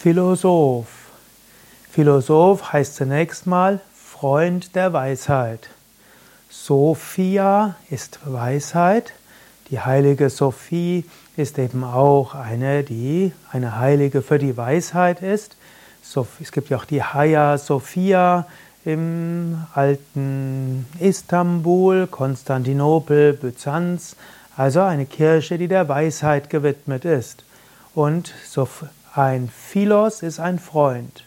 Philosoph. Philosoph heißt zunächst mal Freund der Weisheit. Sophia ist Weisheit. Die heilige Sophie ist eben auch eine, die eine Heilige für die Weisheit ist. Es gibt ja auch die Hagia Sophia im alten Istanbul, Konstantinopel, Byzanz, also eine Kirche, die der Weisheit gewidmet ist. Und ein Philos ist ein Freund.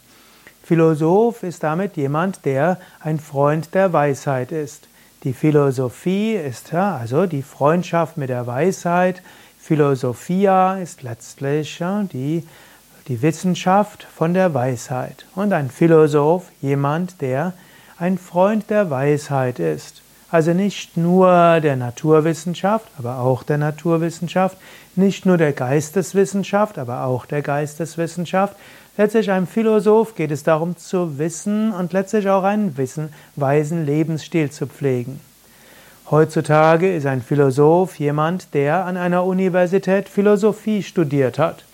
Philosoph ist damit jemand, der ein Freund der Weisheit ist. Die Philosophie ist ja, also die Freundschaft mit der Weisheit. Philosophia ist letztlich ja, die, die Wissenschaft von der Weisheit. Und ein Philosoph, jemand, der ein Freund der Weisheit ist. Also nicht nur der Naturwissenschaft, aber auch der Naturwissenschaft, nicht nur der Geisteswissenschaft, aber auch der Geisteswissenschaft. Letztlich einem Philosoph geht es darum zu wissen und letztlich auch einen wissen, weisen Lebensstil zu pflegen. Heutzutage ist ein Philosoph jemand, der an einer Universität Philosophie studiert hat.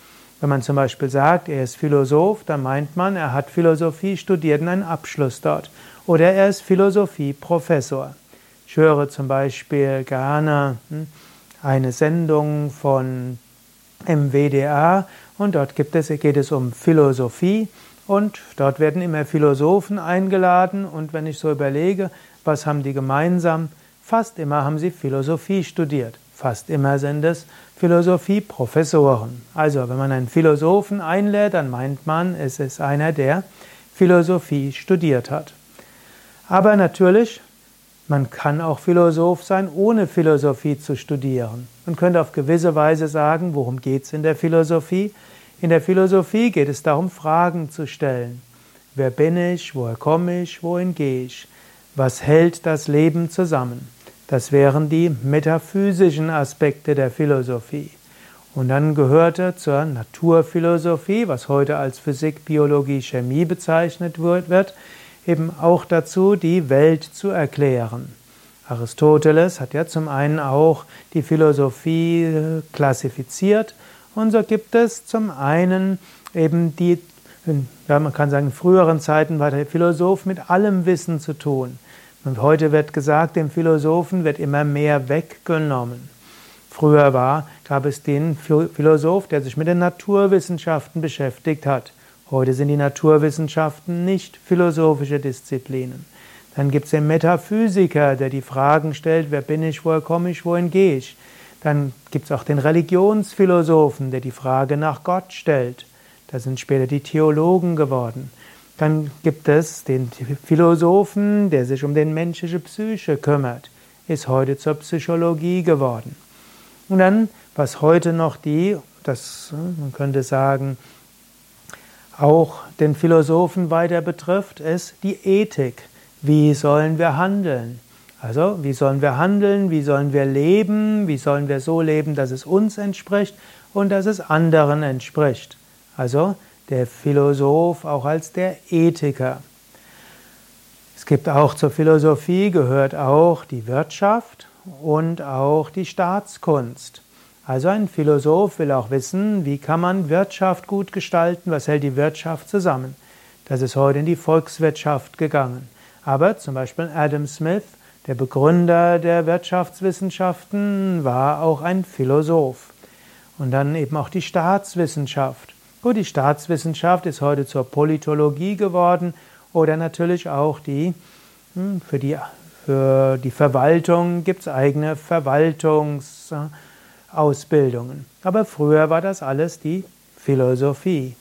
Wenn man zum Beispiel sagt, er ist Philosoph, dann meint man, er hat Philosophie studiert und einen Abschluss dort. Oder er ist Philosophie-Professor. Ich höre zum Beispiel gerne hm, eine Sendung von MWDA und dort gibt es, geht es um Philosophie und dort werden immer Philosophen eingeladen und wenn ich so überlege, was haben die gemeinsam? Fast immer haben sie Philosophie studiert. Fast immer sind es Philosophieprofessoren. Also, wenn man einen Philosophen einlädt, dann meint man, es ist einer, der Philosophie studiert hat. Aber natürlich man kann auch Philosoph sein, ohne Philosophie zu studieren. Man könnte auf gewisse Weise sagen, worum geht es in der Philosophie? In der Philosophie geht es darum, Fragen zu stellen. Wer bin ich? Woher komme ich? Wohin gehe ich? Was hält das Leben zusammen? Das wären die metaphysischen Aspekte der Philosophie. Und dann gehörte zur Naturphilosophie, was heute als Physik, Biologie, Chemie bezeichnet wird, eben auch dazu, die Welt zu erklären. Aristoteles hat ja zum einen auch die Philosophie äh, klassifiziert und so gibt es zum einen eben die, ja, man kann sagen, in früheren Zeiten war der Philosoph mit allem Wissen zu tun. Und heute wird gesagt, dem Philosophen wird immer mehr weggenommen. Früher war, gab es den Philosoph, der sich mit den Naturwissenschaften beschäftigt hat. Heute sind die Naturwissenschaften nicht philosophische Disziplinen. Dann gibt es den Metaphysiker, der die Fragen stellt, wer bin ich, woher komme ich, wohin gehe ich. Dann gibt es auch den Religionsphilosophen, der die Frage nach Gott stellt. Da sind später die Theologen geworden. Dann gibt es den Philosophen, der sich um den menschliche Psyche kümmert, ist heute zur Psychologie geworden. Und dann, was heute noch die, das, man könnte sagen, auch den Philosophen weiter betrifft, ist die Ethik. Wie sollen wir handeln? Also, wie sollen wir handeln? Wie sollen wir leben? Wie sollen wir so leben, dass es uns entspricht und dass es anderen entspricht? Also, der Philosoph auch als der Ethiker. Es gibt auch zur Philosophie gehört auch die Wirtschaft und auch die Staatskunst. Also ein Philosoph will auch wissen, wie kann man Wirtschaft gut gestalten, was hält die Wirtschaft zusammen. Das ist heute in die Volkswirtschaft gegangen. Aber zum Beispiel Adam Smith, der Begründer der Wirtschaftswissenschaften, war auch ein Philosoph. Und dann eben auch die Staatswissenschaft. Gut, die Staatswissenschaft ist heute zur Politologie geworden oder natürlich auch die, hm, für die, für die Verwaltung gibt es eigene Verwaltungs- Ausbildungen. Aber früher war das alles die Philosophie.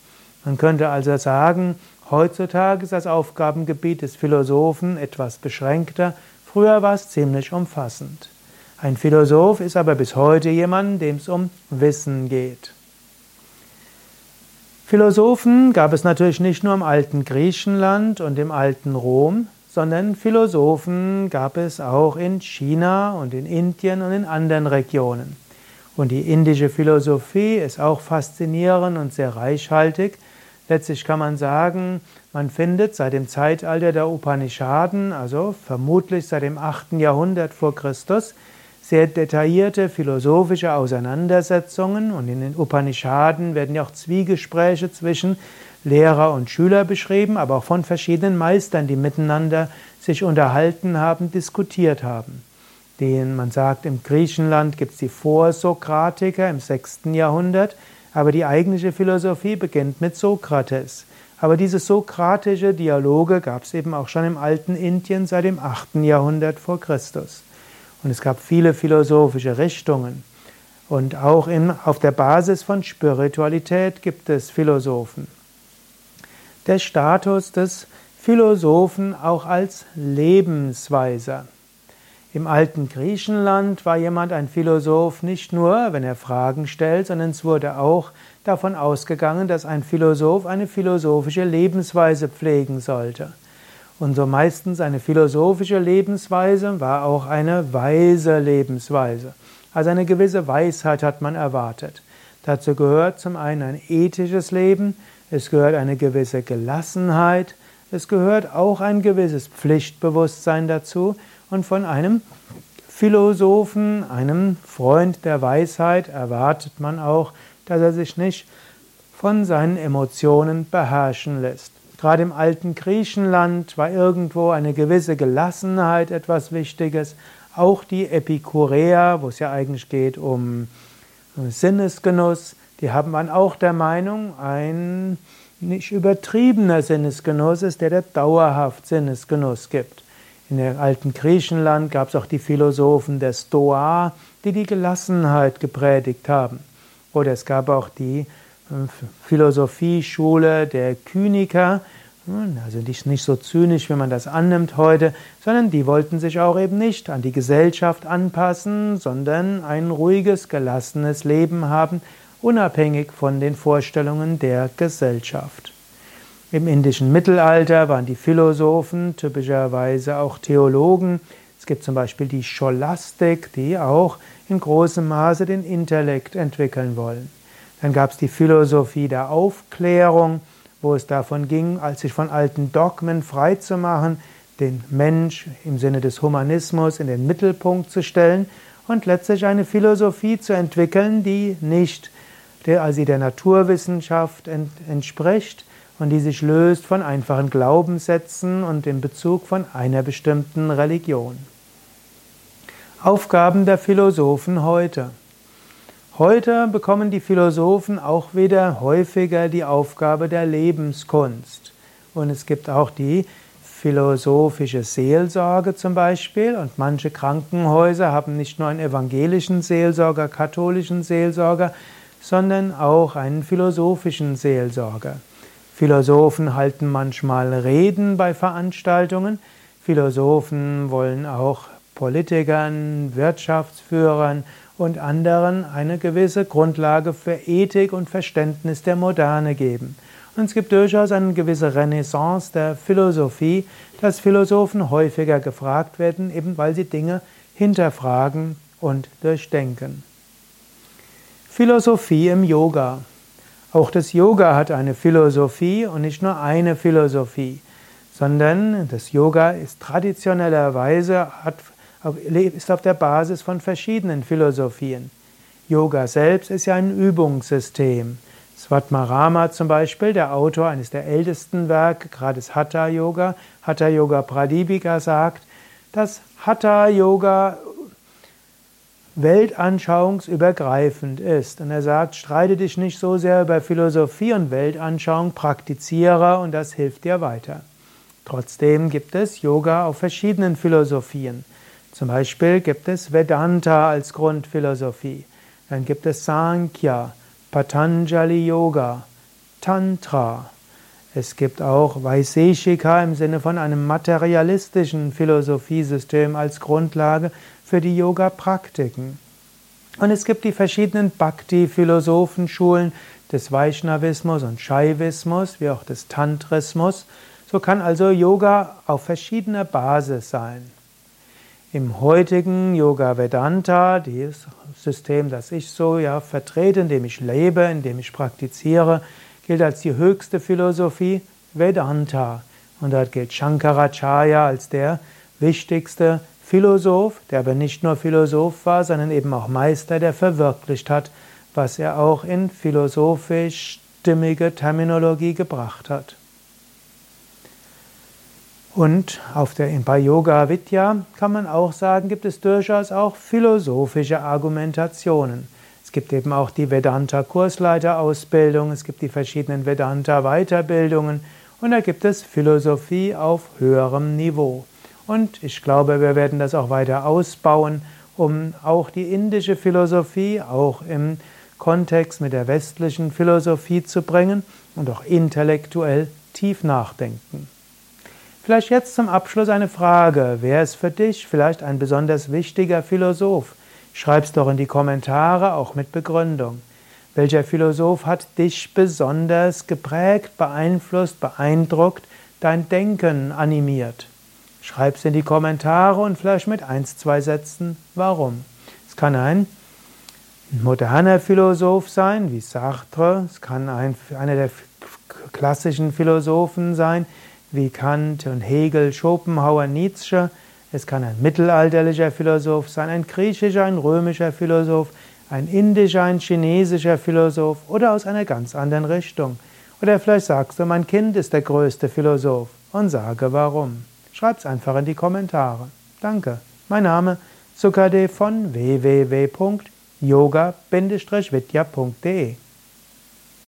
Man könnte also sagen, heutzutage ist das Aufgabengebiet des Philosophen etwas beschränkter, früher war es ziemlich umfassend. Ein Philosoph ist aber bis heute jemand, dem es um Wissen geht. Philosophen gab es natürlich nicht nur im alten Griechenland und im alten Rom, sondern Philosophen gab es auch in China und in Indien und in anderen Regionen. Und die indische Philosophie ist auch faszinierend und sehr reichhaltig. Letztlich kann man sagen, man findet seit dem Zeitalter der Upanishaden, also vermutlich seit dem 8. Jahrhundert vor Christus, sehr detaillierte philosophische Auseinandersetzungen und in den Upanishaden werden ja auch Zwiegespräche zwischen Lehrer und Schüler beschrieben, aber auch von verschiedenen Meistern, die miteinander sich unterhalten haben, diskutiert haben. Den man sagt, im Griechenland gibt es die Vorsokratiker im 6. Jahrhundert, aber die eigentliche Philosophie beginnt mit Sokrates. Aber diese sokratische Dialoge gab es eben auch schon im alten Indien seit dem 8. Jahrhundert vor Christus. Und es gab viele philosophische Richtungen. Und auch in, auf der Basis von Spiritualität gibt es Philosophen der Status des Philosophen auch als Lebensweiser. Im alten Griechenland war jemand ein Philosoph nicht nur, wenn er Fragen stellt, sondern es wurde auch davon ausgegangen, dass ein Philosoph eine philosophische Lebensweise pflegen sollte. Und so meistens eine philosophische Lebensweise war auch eine weise Lebensweise. Also eine gewisse Weisheit hat man erwartet. Dazu gehört zum einen ein ethisches Leben, es gehört eine gewisse Gelassenheit, es gehört auch ein gewisses Pflichtbewusstsein dazu und von einem Philosophen, einem Freund der Weisheit erwartet man auch, dass er sich nicht von seinen Emotionen beherrschen lässt. Gerade im alten Griechenland war irgendwo eine gewisse Gelassenheit etwas Wichtiges. Auch die Epikureer, wo es ja eigentlich geht um Sinnesgenuss, die haben man auch der Meinung, ein nicht übertriebener Sinnesgenuss ist, der der dauerhaft Sinnesgenuss gibt. In der alten Griechenland gab es auch die Philosophen der Stoa, die die Gelassenheit gepredigt haben. Oder es gab auch die äh, Philosophieschule der Kyniker, hm, also nicht, nicht so zynisch, wie man das annimmt heute, sondern die wollten sich auch eben nicht an die Gesellschaft anpassen, sondern ein ruhiges, gelassenes Leben haben, unabhängig von den Vorstellungen der Gesellschaft. Im indischen Mittelalter waren die Philosophen typischerweise auch Theologen. Es gibt zum Beispiel die Scholastik, die auch in großem Maße den Intellekt entwickeln wollen. Dann gab es die Philosophie der Aufklärung, wo es davon ging, als sich von alten Dogmen freizumachen, den Mensch im Sinne des Humanismus in den Mittelpunkt zu stellen und letztlich eine Philosophie zu entwickeln, die nicht der also der Naturwissenschaft entspricht und die sich löst von einfachen Glaubenssätzen und dem Bezug von einer bestimmten Religion. Aufgaben der Philosophen heute. Heute bekommen die Philosophen auch wieder häufiger die Aufgabe der Lebenskunst. Und es gibt auch die philosophische Seelsorge zum Beispiel. Und manche Krankenhäuser haben nicht nur einen evangelischen Seelsorger, katholischen Seelsorger, sondern auch einen philosophischen Seelsorger. Philosophen halten manchmal Reden bei Veranstaltungen. Philosophen wollen auch Politikern, Wirtschaftsführern und anderen eine gewisse Grundlage für Ethik und Verständnis der Moderne geben. Und es gibt durchaus eine gewisse Renaissance der Philosophie, dass Philosophen häufiger gefragt werden, eben weil sie Dinge hinterfragen und durchdenken. Philosophie im Yoga. Auch das Yoga hat eine Philosophie und nicht nur eine Philosophie, sondern das Yoga ist traditionellerweise ist auf der Basis von verschiedenen Philosophien. Yoga selbst ist ja ein Übungssystem. Svatmarama zum Beispiel, der Autor eines der ältesten Werke, gerade des Hatha Yoga, Hatha Yoga Pradipika sagt, dass Hatha Yoga weltanschauungsübergreifend ist. Und er sagt, streite dich nicht so sehr über Philosophie und Weltanschauung, praktiziere und das hilft dir weiter. Trotzdem gibt es Yoga auf verschiedenen Philosophien. Zum Beispiel gibt es Vedanta als Grundphilosophie. Dann gibt es Sankhya, Patanjali Yoga, Tantra. Es gibt auch Vaiseshika im Sinne von einem materialistischen Philosophiesystem als Grundlage für die Yoga-Praktiken. Und es gibt die verschiedenen Bhakti-Philosophenschulen des Vaishnavismus und Shaivismus, wie auch des Tantrismus. So kann also Yoga auf verschiedener Basis sein. Im heutigen Yoga Vedanta, das System, das ich so ja vertrete, in dem ich lebe, in dem ich praktiziere, gilt als die höchste Philosophie Vedanta. Und dort gilt Shankaracharya als der wichtigste Philosoph, der aber nicht nur Philosoph war, sondern eben auch Meister, der verwirklicht hat, was er auch in philosophisch stimmige Terminologie gebracht hat. Und auf der, bei Yoga Vidya kann man auch sagen, gibt es durchaus auch philosophische Argumentationen. Es gibt eben auch die Vedanta Kursleiterausbildung, es gibt die verschiedenen Vedanta Weiterbildungen und da gibt es Philosophie auf höherem Niveau. Und ich glaube, wir werden das auch weiter ausbauen, um auch die indische Philosophie auch im Kontext mit der westlichen Philosophie zu bringen und auch intellektuell tief nachdenken. Vielleicht jetzt zum Abschluss eine Frage. Wer ist für dich vielleicht ein besonders wichtiger Philosoph? Schreib's doch in die Kommentare, auch mit Begründung. Welcher Philosoph hat dich besonders geprägt, beeinflusst, beeindruckt, dein Denken animiert? Schreib's in die Kommentare und vielleicht mit eins, zwei Sätzen, warum. Es kann ein moderner Philosoph sein, wie Sartre, es kann ein, einer der klassischen Philosophen sein, wie Kant und Hegel, Schopenhauer, Nietzsche, es kann ein mittelalterlicher Philosoph sein, ein griechischer, ein römischer Philosoph, ein indischer, ein chinesischer Philosoph oder aus einer ganz anderen Richtung. Oder vielleicht sagst du, mein Kind ist der größte Philosoph und sage warum. Schreib's einfach in die Kommentare. Danke. Mein Name Sukade von www.yoga-vidya.de